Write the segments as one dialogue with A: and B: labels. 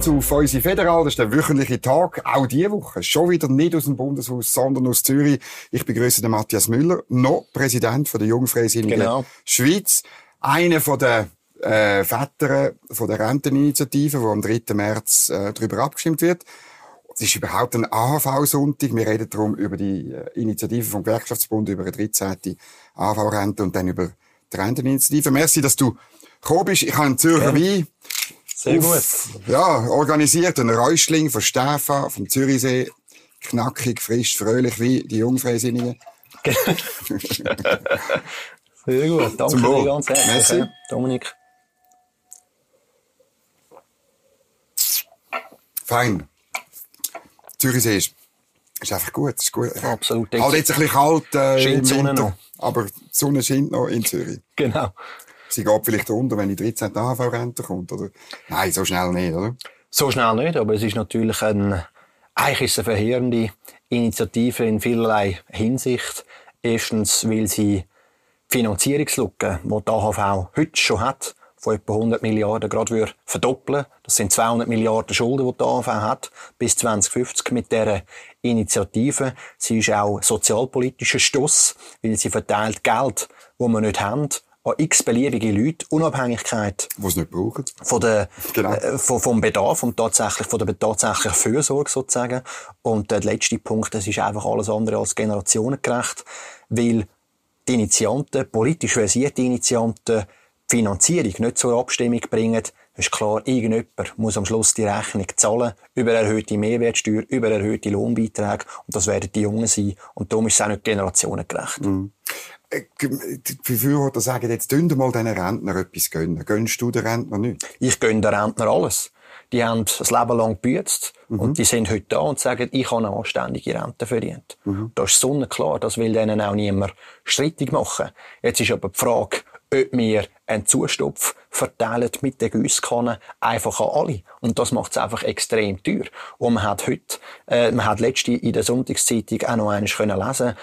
A: zusammen zu Feusi Federal. Das ist der wöchentliche Tag. Auch diese Woche. Schon wieder nicht aus dem Bundeshaus, sondern aus Zürich. Ich begrüße den Matthias Müller, noch Präsident von der Jungfreisinnigen
B: Genau.
A: Schweiz. Einer von der äh, Väter von der Renteninitiative, wo am 3. März äh, darüber abgestimmt wird. Es ist überhaupt ein AHV-Sonntag. Wir reden darum über die äh, Initiative vom Gewerkschaftsbund, über eine 13. AHV-Rente und dann über die Renteninitiative. Merci, dass du gekommen bist. Ich habe einen Zürcher Wein
B: Sehr
A: auf- Ja, organisiert. Ein Räuschling von Stefan, vom Zürichsee. Knackig, frisch, fröhlich wie die Jungfreisinnigen.
B: Sehr gut. Danke
A: Zum
B: dir ganz herzlich.
A: Merci.
B: Dominik.
A: Fein. Zürichsee ist, ist einfach gut. Ist gut.
B: Absolut.
A: Halt jetzt ein bisschen kalt äh, im Winter. Aber die Sonne scheint noch in Zürich.
B: Genau.
A: Sie geht vielleicht unter, wenn die 13. AHV-Rente kommt, oder? Nein, so schnell nicht, oder?
B: So schnell nicht, aber es ist natürlich ein, eigentlich ist es eine verheerende Initiative in vielerlei Hinsicht. Erstens, weil sie die Finanzierungslücke, die die AHV heute schon hat, von etwa 100 Milliarden gerade verdoppeln. Das sind 200 Milliarden Schulden, die die AHV hat, bis 2050 mit dieser Initiative. Sie ist auch sozialpolitischer Stoss, weil sie verteilt Geld, das wir nicht haben, an x beliebige Leute, Unabhängigkeit
A: Wo es nicht brauchen.
B: von der,
A: Genau.
B: äh, von, vom Bedarf und tatsächlich von der tatsächlichen Fürsorge sozusagen. Und äh, der letzte Punkt, das ist einfach alles andere als generationengerecht, weil die Initianten, politisch versierte Initianten, die Finanzierung nicht zur Abstimmung bringen. Ist klar, irgendjemand muss am Schluss die Rechnung zahlen über erhöhte Mehrwertsteuer, über erhöhte Lohnbeiträge. Und das werden die Jungen sein. Und darum ist es auch nicht generationengerecht.
A: Die Befürworter sagen, jetzt tun mal diesen Rentner etwas gönnen. Gönnst du den Rentner nicht?
B: Ich gönne den Rentner alles. Die haben das Leben lang gebüßt und die sind heute da und sagen, ich habe eine anständige Rente verdient. Das ist sonnenklar, das will denen auch niemand strittig machen. Jetzt ist aber die Frage, ob wir einen Zustopf verteilen mit der Giesskanne einfach an alle. Und das macht es einfach extrem teuer. Und man hat heute, äh, man hat letzte in der Sonntagszeitung auch noch eines können lesen,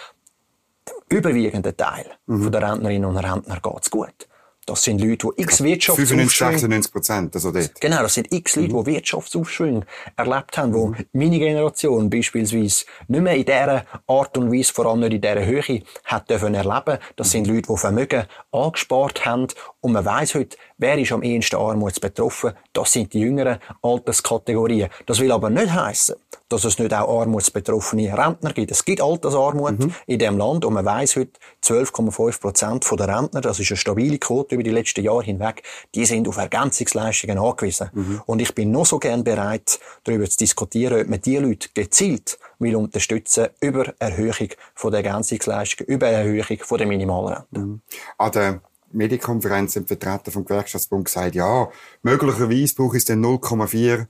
B: überwiegenden Teil von der Rentnerinnen und Rentner geht's gut. Das sind Leute, die x
A: 95,
B: Wirtschaftsaufschwung
A: 96 Prozent, also dort.
B: Genau, das sind x Leute, die Wirtschaftsaufschwung erlebt haben, wo meine Generation beispielsweise nicht mehr in dieser Art und Weise, vor allem nicht in dieser Höhe, hat dürfen erleben. Das sind Leute, die Vermögen angespart haben. Und man weiss heute, wer ist am ehesten armutsbetroffen? Das sind die jüngeren Alterskategorien. Das will aber nicht heißen, dass es nicht auch armutsbetroffene Rentner gibt. Es gibt Altersarmut in dem Land und man weiss heute, 12,5 Prozent der Rentner, das ist eine stabile Quote über die letzten Jahre hinweg, die sind auf Ergänzungsleistungen angewiesen. Und ich bin noch so gern bereit, darüber zu diskutieren, ob man diese Leute gezielt will unterstützen über Erhöhung von der Ergänzungsleistungen, über Erhöhung von der Minimalrente.
A: An der Medienkonferenz die Vertreter vom Gewerkschaftsbund gesagt, ja, möglicherweise braucht es dann 0,4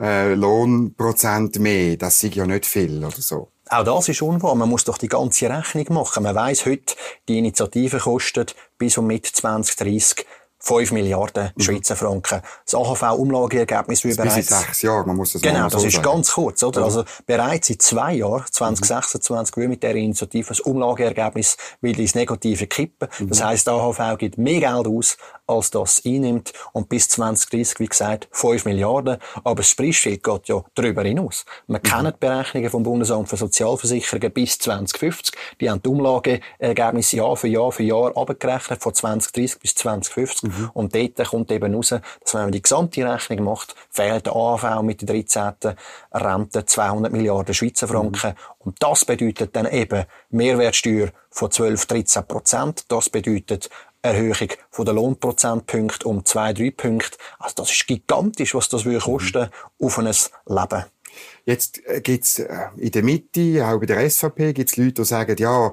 A: äh, Lohnprozent mehr. Das sei ja nicht viel oder so.
B: Auch das ist unwahr. Man muss doch die ganze Rechnung machen. Man weiss heute, die Initiative kostet bis und mit 2030 5 Milliarden Schweizer Franken. Das AHV-Umlageergebnis wie
A: Bis in
B: bereits
A: sechs Jahren, man muss das
B: Genau,
A: mal so
B: das ist
A: sagen.
B: ganz kurz, oder? Also, bereits in zwei Jahren, 2026, will mit der Initiative das Umlageergebnis wieder ins Negative kippen. Das heisst, AHV gibt mehr Geld aus, als das einnimmt. Und bis 2030, wie gesagt, 5 Milliarden. Aber das Preisschild geht ja darüber hinaus. Wir kennen die Berechnungen vom Bundesamt für Sozialversicherungen bis 2050. Die haben die Umlageergebnisse Jahr für Jahr für Jahr abgerechnet, von 2030 bis 2050. Und dort kommt eben raus, dass wenn man die gesamte Rechnung macht, fehlt der AHV mit der 13. Rente 200 Milliarden Schweizer Franken. Und das bedeutet dann eben Mehrwertsteuer von 12, 13 Prozent. Das bedeutet Erhöhung von der Lohnprozentpunkte um zwei, drei Punkte. Also das ist gigantisch, was das würde kosten auf ein Leben.
A: Jetzt äh, gibt's äh, in der Mitte, auch bei der SVP, gibt's Leute, die sagen, ja,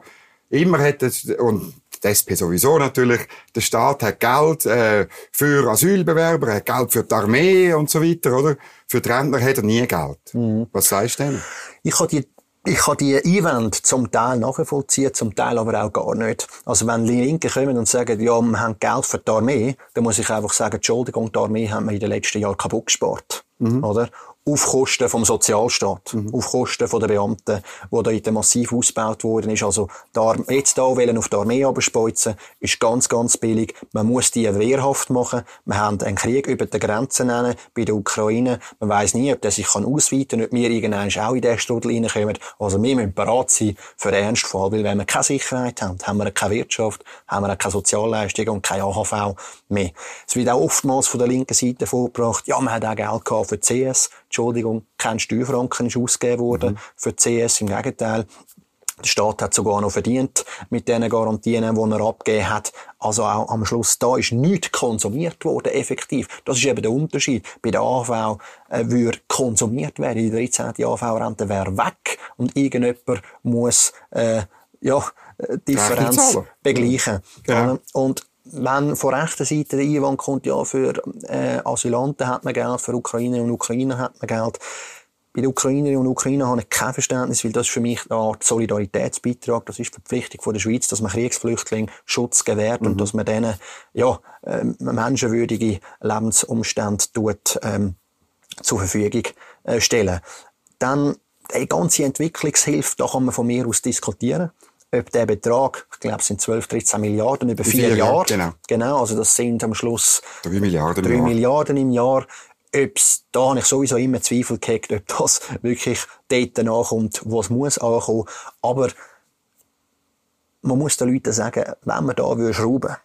A: immer hat es, und die SP sowieso natürlich, der Staat hat Geld äh, für Asylbewerber, hat Geld für die Armee und so weiter, oder? Für die Rentner hat er nie Geld.
B: Mhm.
A: Was sagst du denn?
B: Ich kann die ich kann die Einwände zum Teil nachvollziehen, zum Teil aber auch gar nicht. Also wenn die Linken kommen und sagen, ja, wir haben Geld für die Armee, dann muss ich einfach sagen, Entschuldigung, die Armee haben wir in den letzten Jahren kaputt gespart. Oder? Auf Kosten vom Sozialstaat, mhm. auf Kosten der Beamten, wo da massiv ausgebaut worden ist. Also da, jetzt da wollen auf die Armee abspeuzen, ist ganz, ganz billig. Man muss die wehrhaft machen. Wir haben einen Krieg über die Grenzen nennen, bei der Ukraine. Man weiß nie, ob der sich kann ausweiten kann, ob wir irgendwann auch in den Strudel reinkommen. Also wir müssen bereit sein für den Ernstfall, weil wenn wir keine Sicherheit haben, haben wir keine Wirtschaft, haben wir keine Sozialleistungen und keine AHV mehr. Es wird auch oftmals von der linken Seite vorgebracht, ja, man hat auch Geld gehabt für CS. Entschuldigung, kein Steuerfranken ist ausgegeben worden mhm. für CS. Im Gegenteil. Der Staat hat sogar noch verdient mit den Garantien, die er abgegeben hat. Also auch am Schluss, da ist nichts konsumiert worden, effektiv. Das ist eben der Unterschied. Bei der AV äh, würde konsumiert werden. Die 13. AV-Rente wäre weg und irgendjemand muss, äh, ja, äh, Differenz begleichen. Ja. Und wenn von rechter Seite der Einwand kommt, ja, für äh, Asylanten hat man Geld, für Ukrainer und Ukrainer hat man Geld. Bei den Ukrainerinnen und Ukrainer habe ich kein Verständnis, weil das ist für mich eine Art Solidaritätsbeitrag. Das ist die Verpflichtung von der Schweiz, dass man Kriegsflüchtlingen Schutz gewährt mhm. und dass man denen, ja, äh, menschenwürdige Lebensumstände tut, ähm, zur Verfügung äh, stellen. Dann, die ganze Entwicklungshilfe, da kann man von mir aus diskutieren ob der Betrag, ich glaube, es sind 12, 13 Milliarden über vier, vier Jahre. Genau. genau. Also das sind am Schluss
A: 3 Milliarden,
B: drei im, Milliarden im Jahr. Ob's, da habe ich sowieso immer Zweifel gehabt, ob das wirklich dort nachkommt, wo es muss ankommen. Aber man muss den Leuten sagen, wenn man da schrauben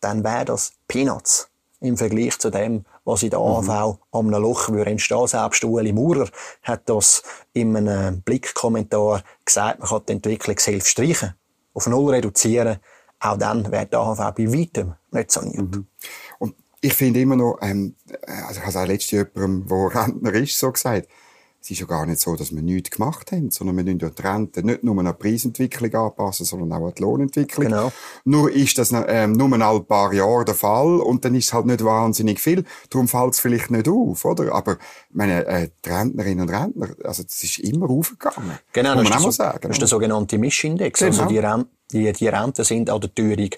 B: dann wäre das Peanuts im Vergleich zu dem, was in der AV mhm. am Loch würde entstehen. Selbst Ueli Maurer hat das in einem Blickkommentar gesagt, man kann die Entwicklungshilfe streichen, auf Null reduzieren. Auch dann wäre die AHV bei weitem nicht saniert. Mhm.
A: Und ich finde immer noch, ähm, also ich habe es auch letztens jemandem, der Rentner ist, so gesagt, es ist ja gar nicht so, dass wir nichts gemacht haben, sondern wir müssen ja die Rente nicht nur an die Preisentwicklung anpassen, sondern auch an die Lohnentwicklung. Genau. Nur ist das ähm, nur ein paar Jahre der Fall und dann ist es halt nicht wahnsinnig viel. Darum fällt es vielleicht nicht auf, oder? Aber meine äh, die Rentnerinnen und Rentner, also das ist immer aufgegangen.
B: Genau, das, ist, so, sagen, das ist der sogenannte Mischindex. Also genau. Also die, Renten, die, die Renten sind an der Teuerung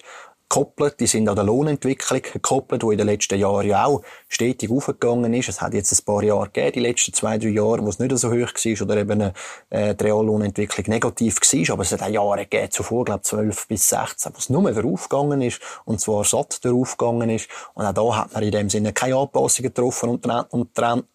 B: gekoppelt, die sind an der Lohnentwicklung gekoppelt, die in den letzten Jahren ja auch stetig aufgegangen ist. Es hat jetzt ein paar Jahre gegeben, die letzten zwei, drei Jahre, wo es nicht so hoch war oder eben äh, die Reallohnentwicklung negativ war. Aber es hat auch Jahre gegeben, zuvor, glaube 12 bis 16, wo es nur darauf gegangen ist und zwar satt darauf gegangen ist. Und auch da hat man in dem Sinne keine Anpassungen getroffen und, und Trend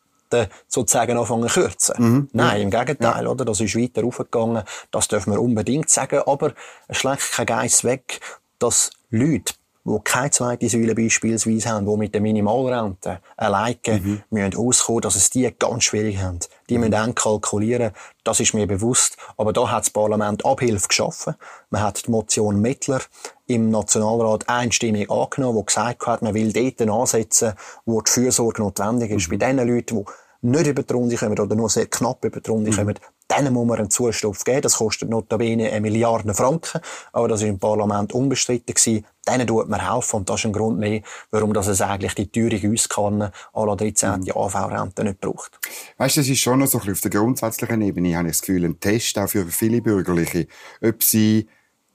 B: sozusagen anfangen zu kürzen. Mhm. Nein, im Gegenteil, ja. oder? Das ist weiter aufgegangen. Das dürfen wir unbedingt sagen. Aber es schlägt kein Geiss weg, dass Leute, die keine zweite Säule beispielsweise haben, die mit der Minimalrente alleine mhm. müssen auskommen, dass es die ganz schwierig haben. Die mhm. müssen dann kalkulieren, das ist mir bewusst. Aber da hat das Parlament Abhilfe geschaffen. Man hat die Motion Mittler im Nationalrat einstimmig angenommen, die gesagt hat, man will dort ansetzen, wo die Fürsorge notwendig ist. Mhm. Bei den Leuten, die nicht über die Runde kommen oder nur sehr knapp über die Runde mhm. kommen, denen muss man einen Zustupf geben. Das kostet notabene eine Milliarde Franken. Aber das war im Parlament unbestritten gewesen. Denen tut man helfen. Und das ist ein Grund mehr, warum das es eigentlich die teure Auskanne à la 13. Mhm. AV-Rente nicht braucht.
A: Weißt du, das ist schon noch so ein bisschen auf der grundsätzlichen Ebene, habe ich das Gefühl, ein Test auch für viele Bürgerliche, ob sie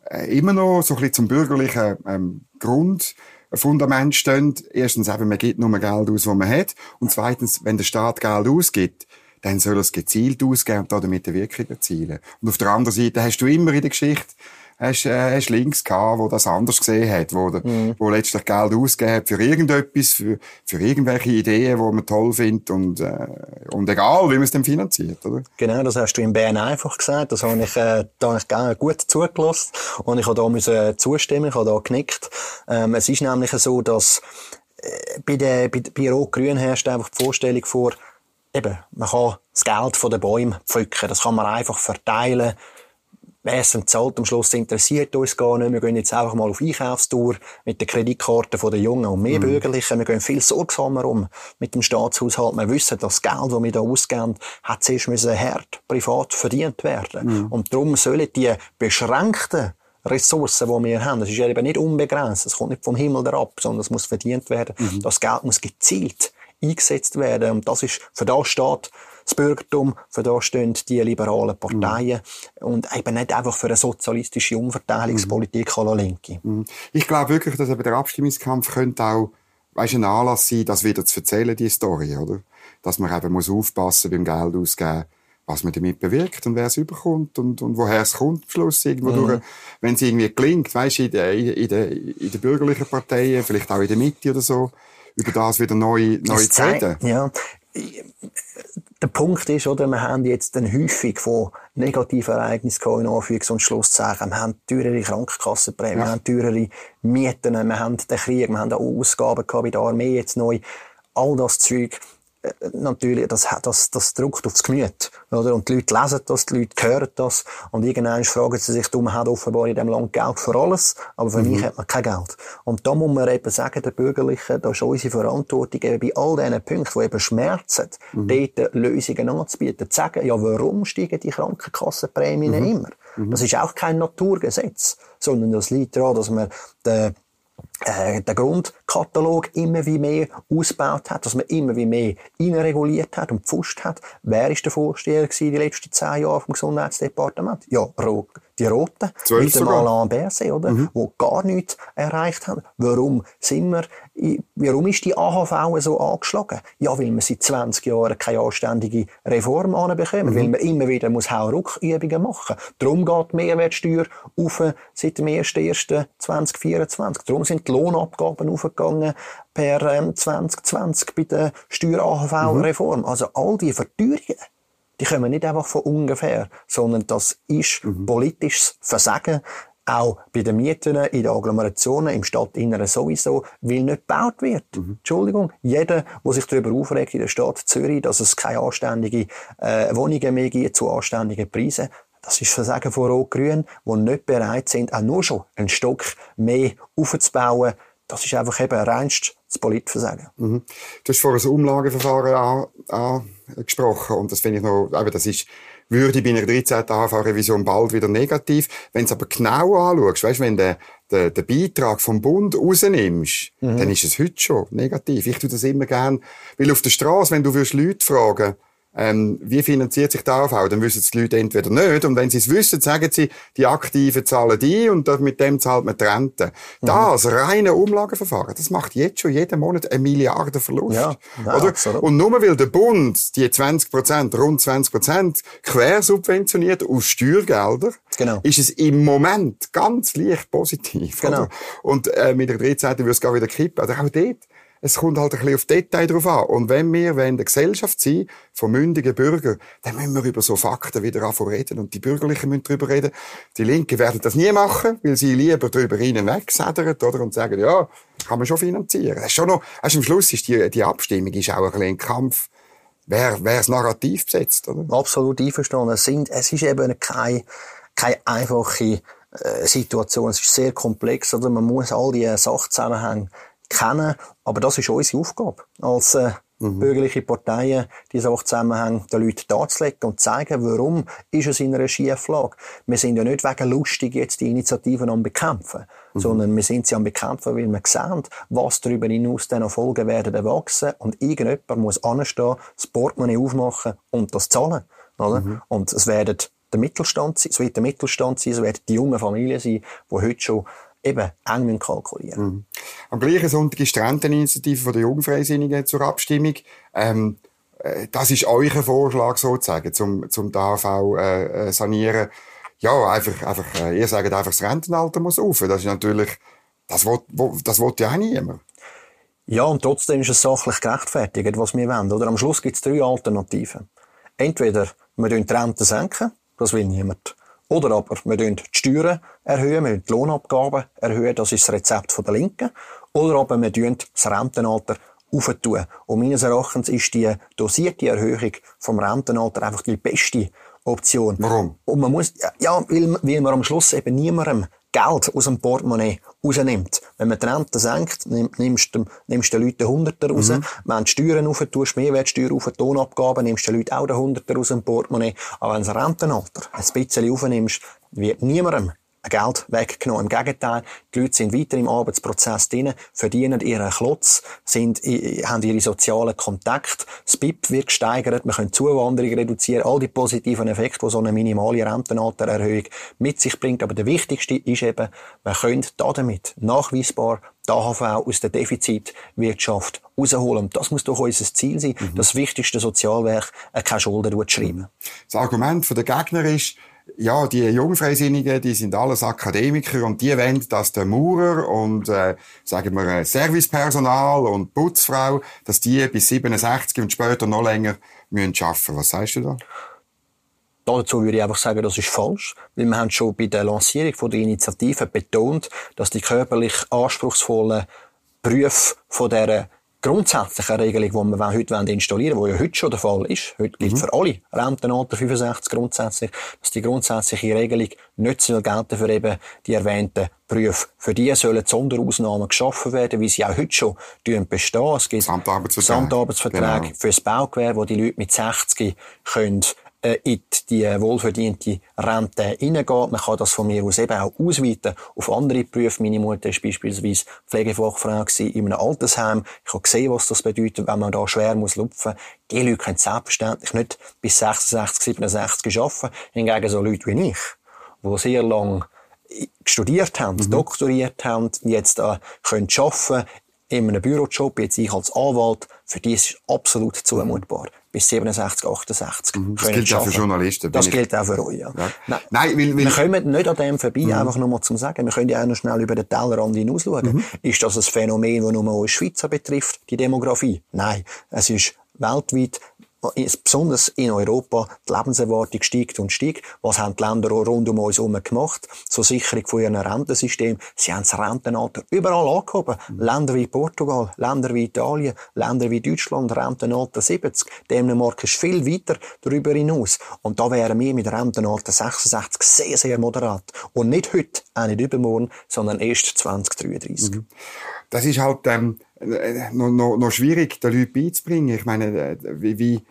A: äh, immer noch so ein bisschen zum bürgerlichen ähm, Grund Fundament stehen. Erstens eben, man gibt nur Geld aus, was man hat. Und zweitens, wenn der Staat Geld ausgibt, dann soll er es gezielt ausgeben und damit eine Wirkung erzielen. Und auf der anderen Seite hast du immer in der Geschichte hast, äh, hast links gehabt, wo das anders gesehen hat, wo, mhm. wo letztlich Geld ausgegeben hat für irgendetwas, für, für irgendwelche Ideen, die man toll findet und, äh, und egal, wie man es dann finanziert, oder?
B: Genau, das hast du in Bern einfach gesagt, das habe ich, äh, da habe ich gerne gut zugelassen und ich habe da müssen zustimmen, ich habe da genickt. Ähm, es ist nämlich so, dass äh, bei der, bei, bei Rot-Grün herrscht einfach die Vorstellung vor, eben, man kann das Geld von den Bäumen pflücken. Das kann man einfach verteilen. Wer es zahlt, am Schluss interessiert uns gar nicht. Wir gehen jetzt einfach mal auf Einkaufstour mit den Kreditkarten der Jungen und mehr mhm. Bürgerlichen. Wir gehen viel sorgsamer um mit dem Staatshaushalt. Wir wissen, das Geld, das wir hier ausgeben, hat zuerst müssen hart privat verdient werden. Mhm. Und darum sollen die beschränkten Ressourcen, die wir haben, das ist ja eben nicht unbegrenzt. Es kommt nicht vom Himmel herab, sondern es muss verdient werden. Mhm. Das Geld muss gezielt eingesetzt werden. Und das ist, für das steht das Bürgertum, für das stehen die liberalen Parteien mhm. und eben nicht einfach für eine sozialistische Umverteilungspolitik mhm. Linke.
A: Mhm. Ich glaube wirklich, dass eben der Abstimmungskampf könnte auch weißt, ein Anlass sein, das wieder zu erzählen, die Story, oder? dass man eben muss aufpassen beim Geld ausgeben, was man damit bewirkt und wer es überkommt und, und woher es kommt am Schluss irgendwo mhm. durch. Wenn es irgendwie gelingt, weißt du, in der, in der, in der bürgerlichen Parteien, vielleicht auch in der Mitte oder so, über das wieder neu, neu zu reden.
B: Ja. Der Punkt ist, oder, wir haben jetzt eine häufig von negativen Ereignissen in Anführungs- und Schlusszeichen. Wir haben teurere Krankenkassenprämien, ja. wir haben teurere Mieten, wir haben den Krieg, wir haben auch Ausgaben gehabt bei der Armee jetzt neu. All das Zeug natürlich, das, das, das drückt aufs Gemüt, oder? Und die Leute lesen das, die Leute hören das, und irgendwann fragen sie sich, du, man hat offenbar in diesem Land Geld für alles, aber für mhm. mich hat man kein Geld. Und da muss man eben sagen, der Bürgerlichen, da ist unsere Verantwortung eben bei all diesen Punkten, die eben schmerzen, mhm. dort Lösungen anzubieten, zu sagen, ja, warum steigen die Krankenkassenprämien mhm. immer? Mhm. Das ist auch kein Naturgesetz, sondern das liegt daran, dass man den äh, den Grundkatalog immer wie mehr ausgebaut hat, dass man immer wie mehr reguliert hat und gepfuscht hat. Wer ist der Vorsteher gewesen die letzten zehn Jahre vom Gesundheitsdepartement? Ja, die Roten, mit dem Alain Berset, oder? Mhm. Wo gar nichts erreicht haben. Warum sind wir, warum ist die AHV so angeschlagen? Ja, weil wir seit 20 Jahren keine anständige Reform anbekommen, mhm. weil man immer wieder muss Hauruckübungen machen. Darum geht die Mehrwertsteuer auf seit dem 1.1.2024. Darum sind die Lohnabgaben aufgegangen per ähm, 2020 bei der Steuer-AHV-Reform. Mhm. Also all die Verteuerungen, die kommen nicht einfach von ungefähr, sondern das ist mhm. politisches Versagen, auch bei den Mieten in den Agglomerationen, im Stadtinneren sowieso, weil nicht gebaut wird. Mhm. Entschuldigung, jeder, der sich darüber aufregt in der Stadt Zürich, dass es keine anständigen äh, Wohnungen mehr gibt zu anständigen Preisen, das ist Versagen von Rot-Grün, die nicht bereit sind, auch nur schon einen Stock mehr aufzubauen. Das ist einfach eben reinst das Politversagen.
A: Mhm. Du hast vorhin ein Umlageverfahren angesprochen und das finde ich noch, eben, das ist würde bei einer 13. AHV-Revision bald wieder negativ. Wenn du es aber genau anschaust, weißt, wenn du den, den Beitrag vom Bund rausnimmst, mhm. dann ist es heute schon negativ. Ich tue das immer gern, weil auf der Straße, wenn du Leute fragen ähm, wie finanziert sich der AV? Dann wissen es die Leute entweder nicht. Und wenn sie es wissen, sagen sie, die Aktiven zahlen die und mit dem zahlt man die Rente. Mhm. Das reine Umlageverfahren, das macht jetzt schon jeden Monat eine Milliarde Verlust. Ja, ja, oder? Absolut. Und nur weil der Bund die 20 Prozent, rund 20 Prozent quersubventioniert aus Steuergeldern, genau. ist es im Moment ganz leicht positiv. Genau. Oder? Und äh, mit der 13. wird es gar wieder kippen. Also auch dort es kommt halt ein bisschen auf Detail drauf an. Und wenn wir in der Gesellschaft sind, von mündigen Bürgern, dann müssen wir über so Fakten wieder anfangen reden. Und die Bürgerlichen müssen darüber reden. Die Linken werden das nie machen, weil sie lieber darüber hinwegsedern, oder? Und sagen, ja, kann man schon finanzieren. Das ist schon noch, also am Schluss ist die, die Abstimmung ist auch ein bisschen ein Kampf, wer, wer das Narrativ besetzt, oder?
B: Absolut einverstanden. Es sind, es ist eben keine, keine einfache, äh, Situation. Es ist sehr komplex, oder? Man muss all die Sachzusammenhänge kennen. Aber das ist unsere Aufgabe als äh, mhm. bürgerliche Parteien, diese auch Zusammenhänge den Leuten darzulegen und zeigen, warum ist es in einer Schieflage. Wir sind ja nicht wegen lustig jetzt die Initiativen am bekämpfen, mhm. sondern wir sind sie am bekämpfen, weil wir sehen, was darüber hinaus dann noch Folgen werden erwachsen und irgendjemand muss anstehen, das Portemonnaie aufmachen und das zahlen. Oder? Mhm. Und es werden der Mittelstand sein, es wird der Mittelstand sein, es werden die jungen Familien sein, die heute schon eben eng kalkulieren mhm.
A: Am gleichen Sonntag ist die Renteninitiative der Jungfreisinnigen zur Abstimmung. Ähm, äh, das ist euer Vorschlag sozusagen, zum, zum DAV äh, äh, sanieren. Ja, einfach, einfach, äh, ihr sagt einfach, das Rentenalter muss auf. Das ist natürlich, das will, das will ja auch niemand.
B: Ja, und trotzdem ist es sachlich gerechtfertigt, was wir wollen. Oder am Schluss gibt es drei Alternativen. Entweder wir die Rente senken, das will niemand. Oder aber wir erhöhen die Steuern, erhöhen, wir die Lohnabgaben erhöhen, das ist das Rezept der Linken. Oder aber wir erhöhen das Rentenalter aufentun. Und meines Erachtens ist die dosierte Erhöhung vom Rentenalter einfach die beste Option.
A: Warum?
B: Und man muss, ja, weil, weil man am Schluss eben niemandem Geld aus dem Portemonnaie rausnimmt. Wenn man die Rente senkt, nimmst du, nimmst den Leuten Hunderter raus. Mhm. Wenn du die Steuern rauf tust, Mehrwertsteuer rauf, Tonabgaben, nimmst du den Leuten auch den Hunderter aus dem Portemonnaie. Aber wenn du das Rentenalter ein bisschen aufnimmst, wird niemandem Geld weggenommen. Im Gegenteil, die Leute sind weiter im Arbeitsprozess drin, verdienen ihren Klotz, sind, haben ihre sozialen Kontakte, das BIP wird gesteigert, wir können Zuwanderung reduzieren, all die positiven Effekte, die so eine minimale Rentenaltererhöhung mit sich bringt. Aber der wichtigste ist eben, wir können damit nachweisbar die AHV aus der Defizitwirtschaft rausholen. Und das muss doch unser Ziel sein, mhm. das wichtigste Sozialwerk äh, keine Schulden schreiben.
A: Das Argument der Gegner ist, ja, die Jungfreisinnigen, die sind alles Akademiker und die wollen, dass der Maurer und, äh, sagen wir, äh, Servicepersonal und Putzfrau, dass die bis 67 und später noch länger müssen arbeiten. Was sagst du da?
B: Dazu würde ich einfach sagen, das ist falsch, weil wir haben schon bei der Lancierung der Initiative betont, dass die körperlich anspruchsvollen Berufe von dieser grundsätzliche Regelung, die wir heute installieren wollen, die ja heute schon der Fall ist, heute gilt mhm. für alle Rentenalter 65 grundsätzlich, dass die grundsätzliche Regelung nicht soll gelten für eben die erwähnten Berufe. Für die sollen Sonderausnahmen geschaffen werden, wie sie auch heute schon bestehen. Es gibt
A: Samtarbeitsverträge,
B: Samtarbeitsverträge genau. für das Baugewerbe, wo die Leute mit 60 können in die wohlverdiente Rente hineingeht. Man kann das von mir aus eben auch ausweiten auf andere Berufe. Meine Mutter war beispielsweise Pflegefachfrau in einem Altersheim. Ich habe gesehen, was das bedeutet, wenn man da schwer muss lupfen. Die Leute können selbstverständlich nicht bis 66, 67 arbeiten. Hingegen so Leute wie ich, die sehr lang studiert haben, mhm. doktoriert haben, jetzt äh, können arbeiten in einem Bürojob, jetzt ich als Anwalt, für die ist es absolut zumutbar bis 67, 68.
A: Mhm. Das gilt auch für Journalisten.
B: Das gilt auch für euch, ja. ja. Nein, Nein weil, weil... Wir kommen nicht an dem vorbei, mhm. einfach nur mal zum Sagen. Wir können ja auch noch schnell über den Tellerrand hinausschauen. Mhm. Ist das ein Phänomen, das nur uns Schweizer betrifft, die Demografie? Nein. Es ist weltweit besonders in Europa, die Lebenserwartung steigt und steigt. Was haben die Länder rund um uns herum gemacht? Zur Sicherung von ihrem Rentensystem. Sie haben das Rentenalter überall angehoben. Mhm. Länder wie Portugal, Länder wie Italien, Länder wie Deutschland, Rentenalter 70. Dänemark ist viel weiter darüber hinaus. Und da wären wir mit Rentenalter 66 sehr, sehr moderat. Und nicht heute, auch nicht übermorgen, sondern erst 2033. Mhm.
A: Das ist halt, ähm äh, noch, noch, noch schwierig, den Leuten beizubringen. Ich meine, äh, wie, wie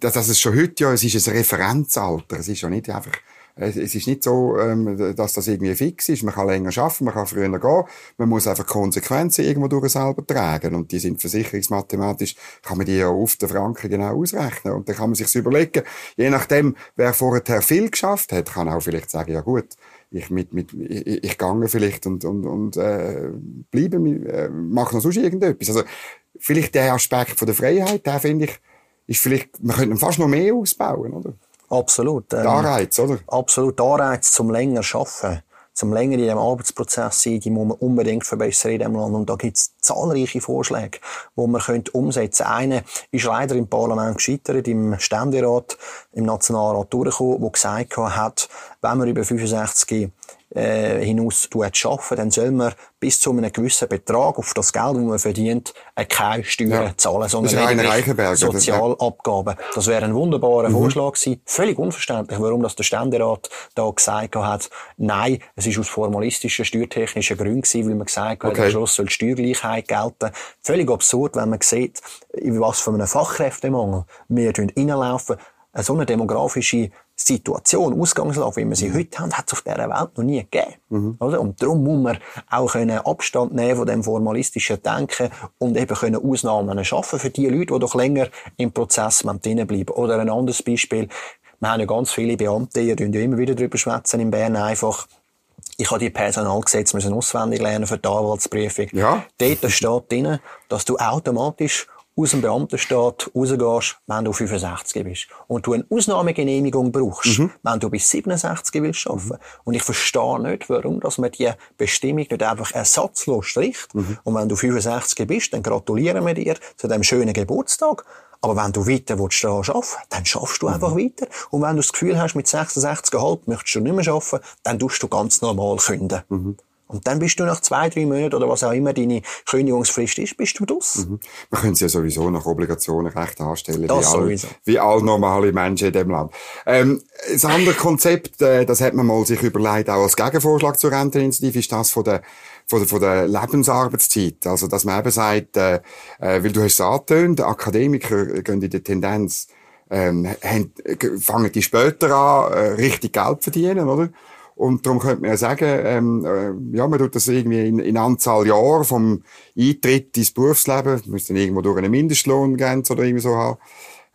A: dass, dass es schon heute ja, es ist ein Referenzalter. Es ist ja nicht einfach, es ist nicht so, ähm, dass das irgendwie fix ist. Man kann länger arbeiten, man kann früher gehen. Man muss einfach Konsequenzen irgendwo durch selber tragen. Und die sind versicherungsmathematisch, kann man die ja auf den Franken genau ausrechnen. Und dann kann man sich überlegen, je nachdem, wer vorher viel geschafft hat, kann auch vielleicht sagen, ja gut, ich mit, mit, ich, ich gange vielleicht und, und, und, äh, bleibe, äh, mache noch sonst irgendetwas. Also, vielleicht der Aspekt von der Freiheit, der finde ich, ist vielleicht, man könnte fast noch mehr ausbauen, oder?
B: Absolut.
A: Ähm, der Anreiz, oder?
B: Absolut. Anreiz zum länger arbeiten zum länger in diesem Arbeitsprozess sein, die muss man unbedingt verbessern in diesem Land. Und da gibt es zahlreiche Vorschläge, die man könnte umsetzen. Einer ist leider im Parlament gescheitert, im Ständerat, im Nationalrat durchgekommen, der gesagt hat, wenn man über 65 äh, hinaus arbeiten, dann soll man bis zu einem gewissen Betrag auf das Geld, das man verdient, keine Steuern ja. zahlen, sondern Sozialabgaben. Das wäre ein wunderbarer mhm. Vorschlag gewesen. Völlig unverständlich, warum das der Ständerat da gesagt hat, nein, es ist aus formalistischen, steuertechnischen Gründen gewesen, weil man gesagt hat, okay. am Schluss soll Steuergleichheit gelten. Völlig absurd, wenn man sieht, in was für einem Fachkräftemangel wir reinlaufen. So eine demografische Situation, Ausgangslage, wie wir sie mhm. heute haben, hat es auf dieser Welt noch nie gegeben. Mhm. Oder? Und darum muss man auch können Abstand nehmen von dem formalistischen Denken und eben können Ausnahmen schaffen für die Leute, die doch länger im Prozess drinnen bleiben. Oder ein anderes Beispiel. Wir haben ja ganz viele Beamte, ihr ja immer wieder darüber schwätzen in Bern einfach. Ich habe die Personalgesetze müssen auswendig lernen für die Anwaltsprüfung.
A: Ja.
B: Dort steht drin, dass du automatisch aus dem Beamtenstaat rausgehst, wenn du 65 bist. Und du eine Ausnahmegenehmigung brauchst, mhm. wenn du bis 67 willst arbeiten. Mhm. Und ich verstehe nicht, warum dass man die Bestimmung nicht einfach ersatzlos stricht. Mhm. Und wenn du 65 bist, dann gratulieren wir dir zu dem schönen Geburtstag. Aber wenn du weiter willst, arbeiten dann schaffst du einfach mhm. weiter. Und wenn du das Gefühl hast, mit 66,5 möchtest du nicht mehr arbeiten, dann tust du ganz normal künden. Mhm. Und dann bist du nach zwei, drei Monaten oder was auch immer deine Kündigungsfrist ist, bist du draus. Mhm.
A: Man könnte ja sowieso nach Obligationenrecht anstellen. Das wie sowieso. All, wie all normale Menschen in dem Land. Ähm, das andere Konzept, äh, das hat man mal sich überlegt, auch als Gegenvorschlag zur Renteninitiative, ist das von der von der, von der Lebensarbeitszeit. Also, dass man eben sagt, äh, äh, weil du hast es angetönt, Akademiker gehen in der Tendenz, ähm, haben, fangen die später an, äh, richtig Geld verdienen, oder? Und darum könnte man ja sagen, ähm, äh, ja, man tut das irgendwie in, in Anzahl Jahre vom Eintritt ins Berufsleben, müsste dann irgendwo durch eine Mindestlohngrenze oder irgendwie so haben,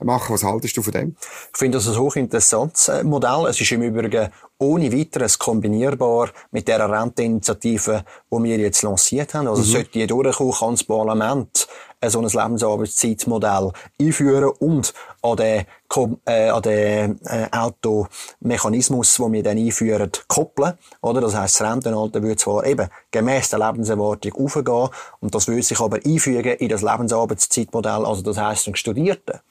A: machen. Was haltest du von dem?
B: Ich finde das ein hochinteressantes äh, Modell. Es ist im Übrigen ohne weiteres kombinierbar mit der Renteinitiative, die wir jetzt lanciert haben. Also mhm. sollte die durchkommen, kann das Parlament so ein Lebensarbeitszeitmodell einführen und an den, äh, an den äh, Automechanismus, den wir dann einführen, koppeln. Oder? Das heisst, das Rentenalter würde zwar eben gemäss der Lebenserwartung aufgehen und das würde sich aber einfügen in das Lebensarbeitszeitmodell. Also das heisst, ein Studierter,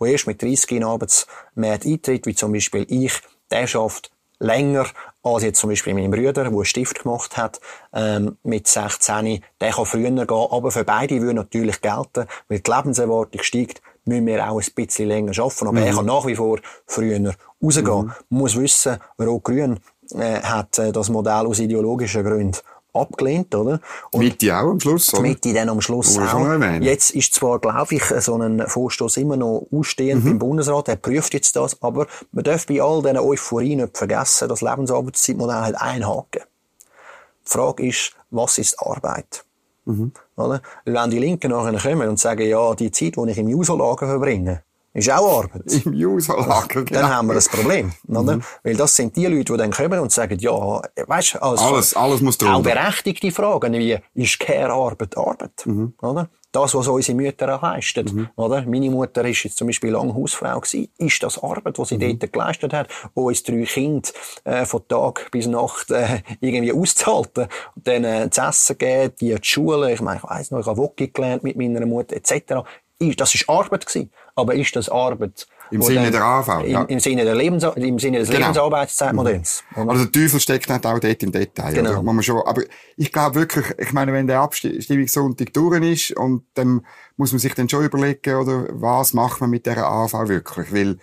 B: der erst mit 30 in den Arbeitsmarkt eintritt, wie zum Beispiel ich, der schafft länger als jetzt zum Beispiel mein Bruder, der einen Stift gemacht hat, ähm, mit 16, der kann früher gehen, aber für beide würde natürlich gelten, weil die Lebenserwartung steigt, müssen wir auch ein bisschen länger arbeiten, aber mhm. er kann nach wie vor früher rausgehen. Mhm. Man muss wissen, Rot-Grün äh, hat äh, das Modell aus ideologischen Gründen abgelehnt, oder?
A: Und Mitte auch am Schluss,
B: oder? Mitte dann am Schluss auch. Jetzt ist zwar, glaube ich, so ein Vorstoß immer noch ausstehend mhm. im Bundesrat, der prüft jetzt das, aber man darf bei all diesen Euphorie nicht vergessen, das Lebensarbeitszeitmodell hat einen Haken. Die Frage ist, was ist Arbeit? Mhm. Oder? Wenn die Linken nachher kommen und sagen, ja, die Zeit, die ich im Userlager verbringe, ist auch Arbeit.
A: Im Userlager,
B: genau. Dann haben wir ein Problem, oder? Mhm. Weil das sind die Leute, die dann kommen und sagen, ja, weißt
A: also, alles, alles muss drunter.
B: Auch berechtigte Fragen, wie, ist Care-Arbeit Arbeit, mhm. oder? Das, was unsere Mütter auch leisten, mhm. oder? Meine Mutter ist jetzt zum Beispiel lange Hausfrau gewesen. Ist das Arbeit, was sie mhm. dort geleistet hat, uns drei Kinder, äh, von Tag bis Nacht, äh, irgendwie auszuhalten? Und dann, äh, zu essen geben, die die Schule, ich meine, ich weiss noch, ich habe Wocki gelernt mit meiner Mutter, etc das ist Arbeit gewesen. Aber ist das Arbeit?
A: Im Sinne der AV,
B: ja. Im, Sinne, der Lebens, im Sinne des genau. Lebensarbeitszeitmodells.
A: Mhm. Also der Teufel steckt nicht auch dort im Detail. Genau. Oder? Man schon, aber ich glaube wirklich, ich meine, wenn der Abstimmungssonntag durch ist, und dann muss man sich dann schon überlegen, oder, was macht man mit der AV wirklich? Weil,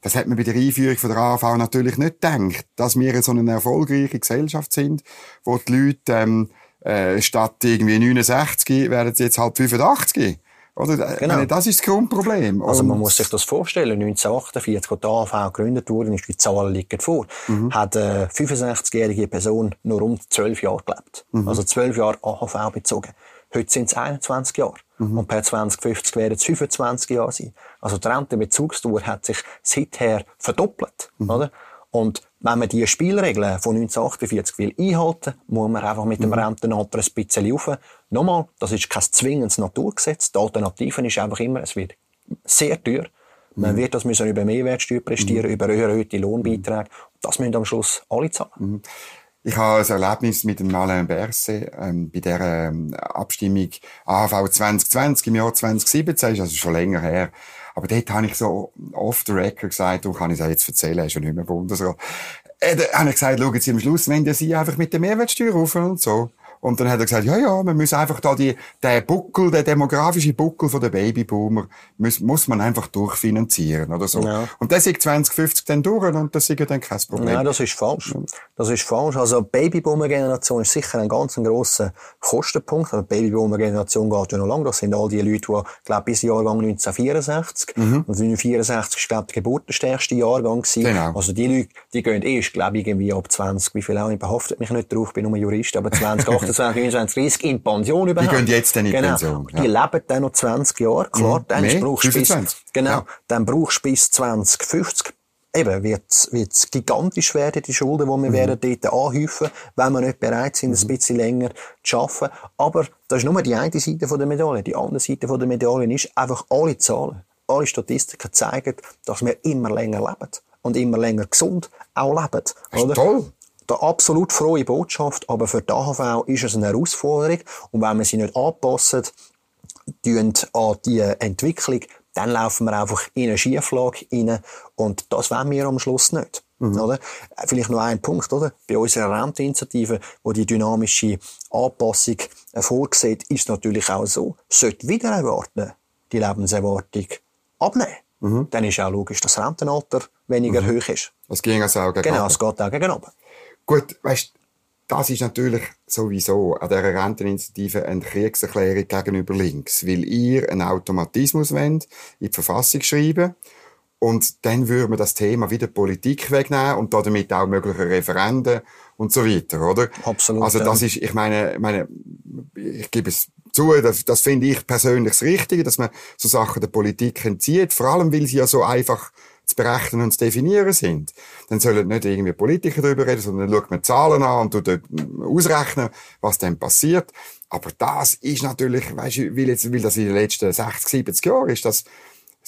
A: das hat man bei der Einführung von der AV natürlich nicht gedacht, dass wir so eine erfolgreiche Gesellschaft sind, wo die Leute, ähm, äh, statt irgendwie 69 werden sie jetzt halt 85. Oder? Genau. das ist das Grundproblem.
B: Also man muss sich das vorstellen. 1948, als die AV gegründet wurde, ist die Zahl liegt vor, mhm. hat eine 65-jährige Person nur rund 12 Jahre gelebt. Mhm. Also 12 Jahre AHV bezogen. Heute sind es 21 Jahre. Mhm. Und per 2050 werden es 25 Jahre sein. Also die Rentenbezugsdauer hat sich seither verdoppelt. Mhm. Oder? Und wenn man die Spielregeln von 1948 will einhalten muss man einfach mit dem mhm. Rentenalter ein bisschen rauf. Nochmal, das ist kein zwingendes Naturgesetz. Die Alternative ist einfach immer, es wird sehr teuer. Man mhm. wird das müssen über Mehrwertsteuer prestieren, mhm. über erhöhte Lohnbeiträge. Das müssen am Schluss alle zahlen. Mhm.
A: Ich habe ein Erlebnis mit dem Alain Berset ähm, bei der ähm, Abstimmung AHV 2020 im Jahr 2017, ist also schon länger her. Aber dort habe ich so off the record gesagt, du kann ich es jetzt erzählen, er ist schon nicht mehr Bundesrat. Äh, da habe ich gesagt, schauen Sie am Schluss, wenn Sie einfach mit der Mehrwertsteuer rauf und so. Und dann hat er gesagt, ja, ja, man muss einfach da die, der Buckel, der demografische Buckel von der Babyboomer, muss, muss man einfach durchfinanzieren oder so. Ja. Und das ist 2050 dann durch und das ist dann kein Problem.
B: Nein, das ist falsch. Das ist falsch. Also, Babyboomer-Generation ist sicher ein ganz grosser Kostenpunkt. Aber die Babyboomer-Generation geht ja noch lang. Das sind all die Leute, die, glaube bis Jahrgang 1964. Mhm. Und 1964 ist, glaube der geburtenstärkste Jahrgang gewesen. Genau. Also, die Leute, die gehen erst, glaube ich, irgendwie ab 20, wie viel auch, ich behaftet mich nicht drauf, ich bin nur Jurist, aber 20, 28, 29, 30 in Pension überhaupt.
A: Die gehen jetzt dann in genau. Pension.
B: Ja. Die leben dann noch 20 Jahre. Klar, dann Mehr? brauchst du bis, genau, ja. dann brauchst du bis 2050 eben wird es gigantisch werden, die Schulden, die wir mhm. werden dort anhäufen, wenn wir nicht bereit sind, mhm. ein bisschen länger zu arbeiten. Aber das ist nur die eine Seite der Medaille. Die andere Seite der Medaille ist einfach alle Zahlen, alle Statistiken zeigen, dass wir immer länger leben und immer länger gesund auch leben. Das
A: ist toll
B: eine absolut frohe Botschaft, aber für die AHV ist es eine Herausforderung. Und wenn wir sie nicht anpassen, an die Entwicklung, dann laufen wir einfach in eine Schieflage rein. Und das wollen wir am Schluss nicht. Mhm. Oder? Vielleicht noch ein Punkt, oder? Bei unserer Renteinitiative, wo die dynamische Anpassung vorsieht, ist natürlich auch so, sollte wieder erwarten, die Lebenserwartung abnehmen. Mhm. Dann ist auch logisch, dass das Rentenalter weniger mhm. hoch ist.
A: Es ging also auch
B: gegen Genau, es geht auch gegen oben.
A: Gut, weißt, das ist natürlich sowieso an dieser Renteninitiative eine Kriegserklärung gegenüber links, weil ihr einen Automatismus wollt, in die Verfassung schreiben und dann würde man das Thema wieder Politik wegnehmen und damit auch mögliche Referenden und so weiter, oder?
B: Absolut.
A: Also das ist, ich meine, meine, ich gebe es zu, das, das finde ich persönlich das Richtige, dass man so Sachen der Politik entzieht, vor allem, weil sie ja so einfach zu berechnen und zu definieren sind. Dann sollen nicht irgendwie Politiker darüber reden, sondern dann schaut man Zahlen an und tut ausrechnen, was dann passiert. Aber das ist natürlich, weißt du, weil, jetzt, weil das in den letzten 60, 70 Jahren ist, das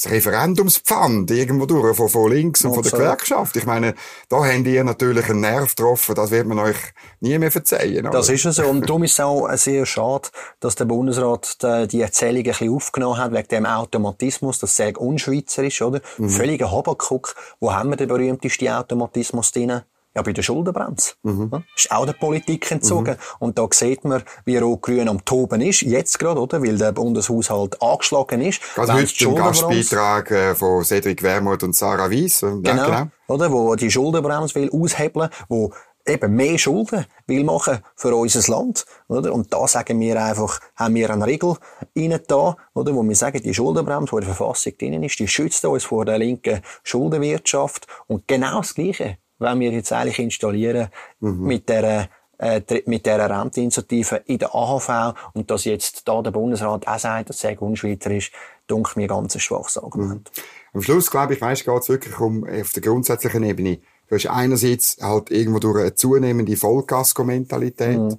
A: das Referendumspfand irgendwo durch, von, von links und von der Gewerkschaft. Ich meine, da habt ihr natürlich einen Nerv getroffen, das wird man euch nie mehr verzeihen.
B: Oder? Das ist es. Und darum ist es auch sehr schade, dass der Bundesrat die Erzählung ein bisschen aufgenommen hat, wegen dem Automatismus, das sehr unschweizerisch, oder? Mhm. Völliger Habakuk. Wo haben wir den berühmtesten Automatismus drin? Ja, bei der Schuldenbremse. Mhm. Ist auch der Politik entzogen. Mhm. Und da sieht man, wie Rot-Grün am Toben ist, jetzt gerade, oder? Weil der Bundeshaushalt angeschlagen ist.
A: Also heute den Gastbeitrag äh, von Cedric Wermuth und Sarah Weiss.
B: Genau, ja, genau. Oder? Wo die Schuldenbremse will aushebeln, wo eben mehr Schulden will machen für unser Land, oder? Und da sagen wir einfach, haben wir eine Regel rein da, oder? Wo wir sagen, die Schuldenbremse, die in der Verfassung drin ist, die schützt uns vor der linken Schuldenwirtschaft. Und genau das Gleiche wenn wir jetzt eigentlich installieren mhm. mit der äh, mit dieser Renteinitiative in der AHV und dass jetzt da der Bundesrat auch sagt, dass es ist, dunkelt mir ganz ein schwaches Argument.
A: Mhm. Am Schluss, glaube ich, weißt, geht es wirklich um, auf der grundsätzlichen Ebene. Du hast einerseits halt irgendwo durch eine zunehmende Vollgasko-Mentalität, mhm.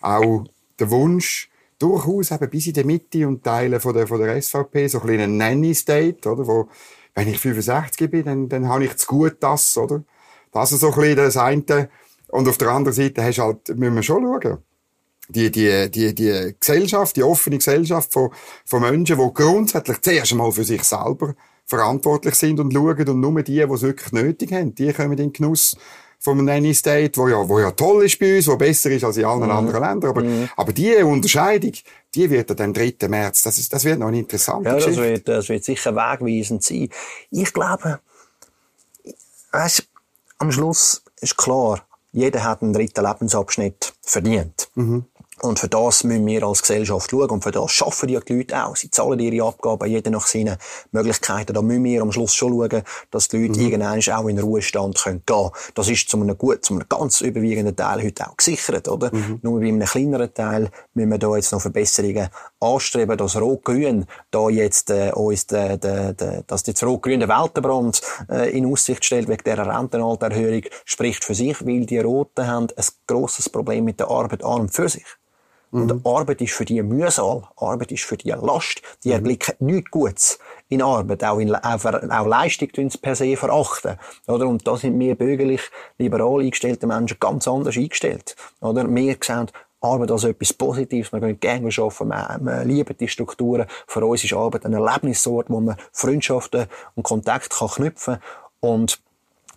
A: auch der Wunsch, durchaus eben bis in die Mitte und Teile von der, von der SVP, so ein kleiner Nanny-State, oder, wo, wenn ich 65 bin, dann, dann habe ich zu gut das, oder? Das ist so ein bisschen das eine. Und auf der anderen Seite hast halt, müssen wir schon schauen. Die, die, die, die Gesellschaft, die offene Gesellschaft von, von Menschen, die grundsätzlich zuerst einmal für sich selber verantwortlich sind und schauen und nur die, die es wirklich nötig haben, die kommen in den Genuss vom Nanny State, wo ja, wo ja toll ist bei uns, wo besser ist als in allen mhm. anderen Ländern. Aber, mhm. aber die Unterscheidung, die wird am 3. März, das, ist, das wird noch eine interessante
B: ja,
A: Geschichte.
B: Das wird, das wird sicher wegweisend sein. Ich glaube, weißt, am Schluss ist klar, jeder hat einen dritten Lebensabschnitt verdient. Mhm. Und für das müssen wir als Gesellschaft schauen. Und für das schaffen die, Leute auch. Sie zahlen ihre Abgaben, jeder nach seinen Möglichkeiten. Da müssen wir am Schluss schon schauen, dass die Leute mhm. irgendwann auch in den Ruhestand können gehen Das ist zu einem gut, zu einem ganz überwiegenden Teil heute auch gesichert, oder? Mhm. Nur bei einem kleineren Teil müssen wir da jetzt noch Verbesserungen anstreben, dass Rot-Grün da jetzt, äh, uns, de, de, de, dass jetzt Rot-Grün den Weltenbrand, äh, in Aussicht stellt wegen dieser Rentenalterhöhung, spricht für sich, weil die Roten haben ein grosses Problem mit der Arbeit an und für sich. Mhm. Und Arbeit ist für die Mühsal, Arbeit ist für die Last. Die mhm. erblicken nichts Gutes in Arbeit, auch, in, auch, auch Leistung tun sie per se verachten. Oder? Und da sind wir bürgerlich, liberal eingestellte Menschen ganz anders eingestellt. Oder? Wir sehen Arbeit als etwas Positives. Wir können gerne arbeiten, wir, wir lieben die Strukturen. Für uns ist Arbeit ein Erlebnisort, wo man Freundschaften und Kontakt kann knüpfen kann. Und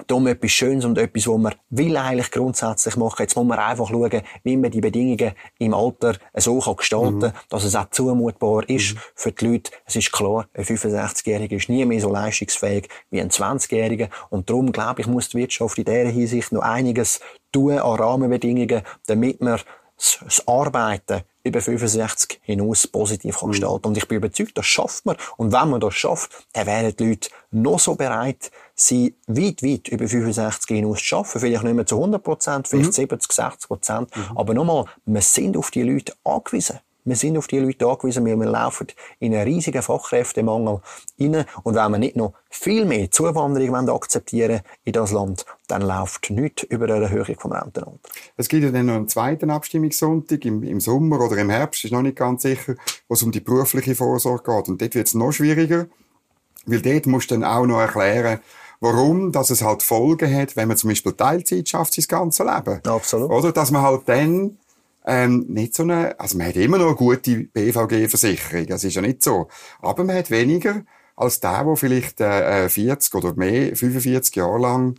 B: darum etwas Schönes und etwas, was man will eigentlich grundsätzlich machen. Jetzt muss man einfach schauen, wie man die Bedingungen im Alter so kann gestalten kann, mhm. dass es auch zumutbar ist mhm. für die Leute. Es ist klar, ein 65-Jähriger ist nie mehr so leistungsfähig wie ein 20-Jähriger. Und darum, glaube ich, muss die Wirtschaft in dieser Hinsicht noch einiges tun an Rahmenbedingungen, damit man das Arbeiten über 65 hinaus positiv kann mhm. gestalten. Und ich bin überzeugt, das schafft man. Und wenn man das schafft, dann wären die Leute noch so bereit, sie weit, weit über 65 hinaus zu arbeiten. Vielleicht nicht mehr zu 100 Prozent, vielleicht mhm. 70, 60 Prozent. Mhm. Aber nochmal, wir sind auf die Leute angewiesen. Wir sind auf die Leute angewiesen, weil wir laufen in einen riesigen Fachkräftemangel rein. Und wenn wir nicht noch viel mehr Zuwanderung akzeptieren in das Land, dann läuft nichts über eine Erhöhung vom Rentenalter.
A: Es gibt ja dann noch einen zweiten Abstimmungssonntag im, im Sommer oder im Herbst, ist noch nicht ganz sicher, wo es um die berufliche Vorsorge geht. Und dort wird es noch schwieriger, weil dort musst du dann auch noch erklären, warum, dass es halt Folgen hat, wenn man zum Beispiel Teilzeit schafft, sein ganzes Leben.
B: Absolut.
A: Oder, dass man halt dann ähm, nicht so eine, also man hat immer noch eine gute BVG-Versicherung, das ist ja nicht so. Aber man hat weniger als der, der vielleicht äh, 40 oder mehr, 45 Jahre lang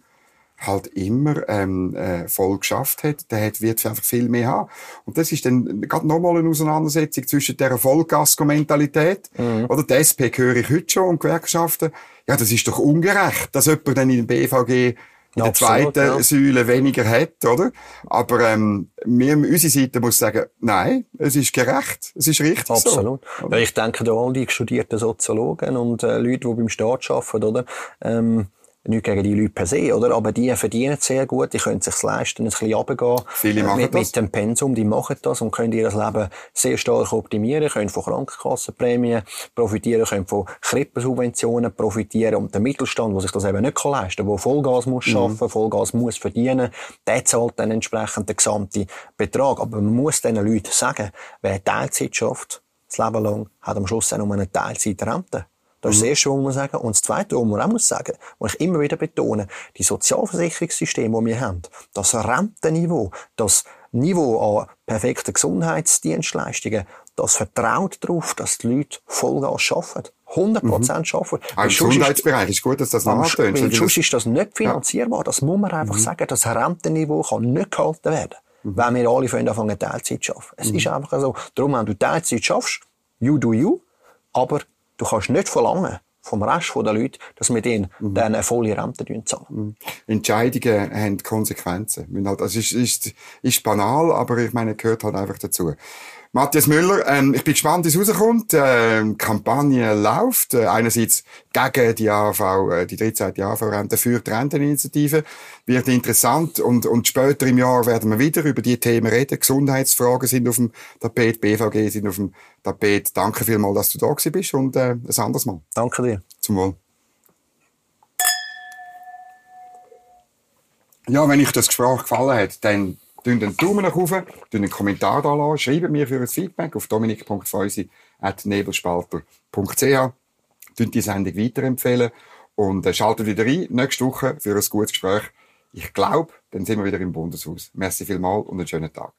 A: halt immer ähm, äh, voll geschafft hat, der hat, wird einfach viel mehr haben. Und das ist dann gerade nochmal eine Auseinandersetzung zwischen der Vollgasko-Mentalität, mhm. oder die SP höre ich heute schon, und Gewerkschaften, ja, das ist doch ungerecht, dass jemand dann in den BVG in der zweiten ja. Säule weniger hat, oder? Aber ähm, wir, unsere Seite muss sagen, nein, es ist gerecht, es ist richtig
B: Absolut.
A: so.
B: Ja, ich denke da all die studierten Soziologen und äh, Leute, die beim Staat arbeiten, oder? Ähm, nicht gegen die Leute per se, oder? Aber die verdienen sehr gut, die können es sich leisten, ein bisschen runtergehen.
A: Viele machen
B: mit,
A: das.
B: mit dem Pensum, die machen das und können ihr Leben sehr stark optimieren, können von Krankenkassenprämien profitieren, können von Krippensubventionen profitieren und der Mittelstand, der sich das eben nicht kann leisten kann, der Vollgas muss
A: Mhm.
B: schaffen, Vollgas muss verdienen, der zahlt dann entsprechend den gesamten Betrag. Aber man muss diesen Leuten sagen, wer Teilzeit schafft, das Leben lang, hat am Schluss auch nur eine Teilzeitrente. Das ist das Erste, was man sagen Und das Zweite, was man auch muss sagen, was ich immer wieder betone, die Sozialversicherungssysteme, die wir haben, das Rentenniveau, das Niveau an perfekten Gesundheitsdienstleistungen, das vertraut darauf, dass die Leute Vollgas arbeiten. 100 Prozent arbeiten.
A: Auch im Gesundheitsbereich ist gut, dass das
B: weil
A: weil
B: sonst
A: das-
B: ist das nicht finanzierbar. Das muss man einfach sagen. Das Rentenniveau kann nicht gehalten werden. Wenn wir alle von anfangen, Teilzeit zu arbeiten. Es ist einfach so. Darum, wenn du Teilzeit schaffst, you do you, aber du kannst nicht verlangen vom Rest der Leute, dass wir denen dann eine volle Rente zahlen.
A: Entscheidungen haben Konsequenzen. Müssen Halt, also ist, ist, ist banal, aber ich meine, gehört halt einfach dazu. Matthias Müller, ähm, ich bin gespannt, wie es rauskommt. Ähm, Kampagne läuft. Äh, einerseits gegen die AV, äh, die 13. AV-Rente für die Renteninitiative. Wird interessant. Und, und später im Jahr werden wir wieder über die Themen reden. Gesundheitsfragen sind auf dem Tapet, BVG sind auf dem Tapet. Danke vielmals, dass du da bist und äh, ein anderes Mal.
B: Danke dir.
A: Zum Wohl. Ja, wenn euch das Gespräch gefallen hat, dann tun den Daumen nach oben, tun einen Kommentar da lassen, schreibt mir für ein Feedback auf dominik.feusi.nebelspalter.ch, tun die Sendung weiterempfehlen und äh, schaltet wieder ein nächste Woche für ein gutes Gespräch. Ich glaube, dann sind wir wieder im Bundeshaus. Merci vielmals und einen schönen Tag.